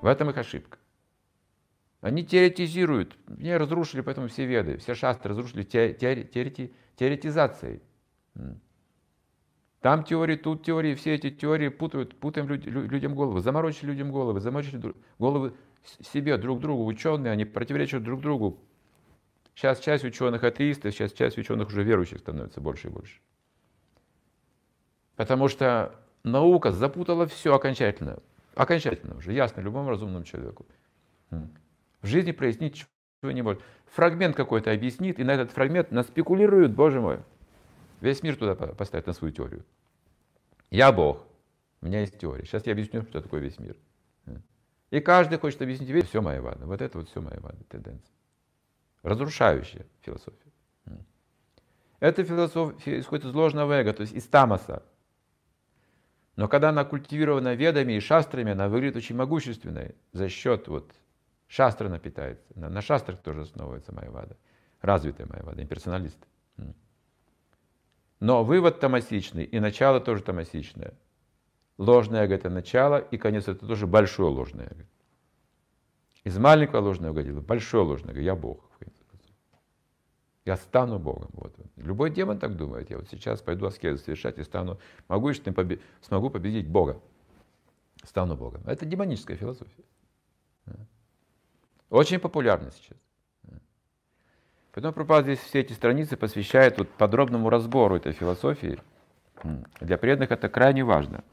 В этом их ошибка. Они теоретизируют. Мне разрушили поэтому все веды, все шастры разрушили теорети, теоретизацией. Там теории, тут теории, все эти теории путают, путаем люд, людям головы, заморочили людям головы, заморочили головы себе, друг другу, ученые, они противоречат друг другу. Сейчас часть ученых атеисты, сейчас часть ученых уже верующих становится больше и больше. Потому что наука запутала все окончательно. Окончательно уже, ясно любому разумному человеку. В жизни прояснить чего не может. Фрагмент какой-то объяснит, и на этот фрагмент наспекулируют, боже мой. Весь мир туда поставит на свою теорию. Я Бог. У меня есть теория. Сейчас я объясню, что такое весь мир. И каждый хочет объяснить весь, все моя вада. Вот это вот все моя вада, тенденция. Разрушающая философия. Эта философия исходит из ложного эго, то есть из тамаса. Но когда она культивирована ведами и шастрами, она выглядит очень могущественной за счет вот шастры напитается. На, на шастрах тоже основывается майвада. Развитая майвада, имперсоналист. Но вывод томасичный и начало тоже томасичное. Ложное эго – это начало, и конец – это тоже большое ложное эго. Из маленького ложного эго большое ложное эго. Я Бог. Я стану Богом. Вот. Любой демон так думает. Я вот сейчас пойду аскезу совершать и стану могущественным, побе- смогу победить Бога. Стану Богом. Это демоническая философия. Очень популярна сейчас. Поэтому Пропад здесь все эти страницы посвящает вот подробному разбору этой философии. Для преданных это крайне важно.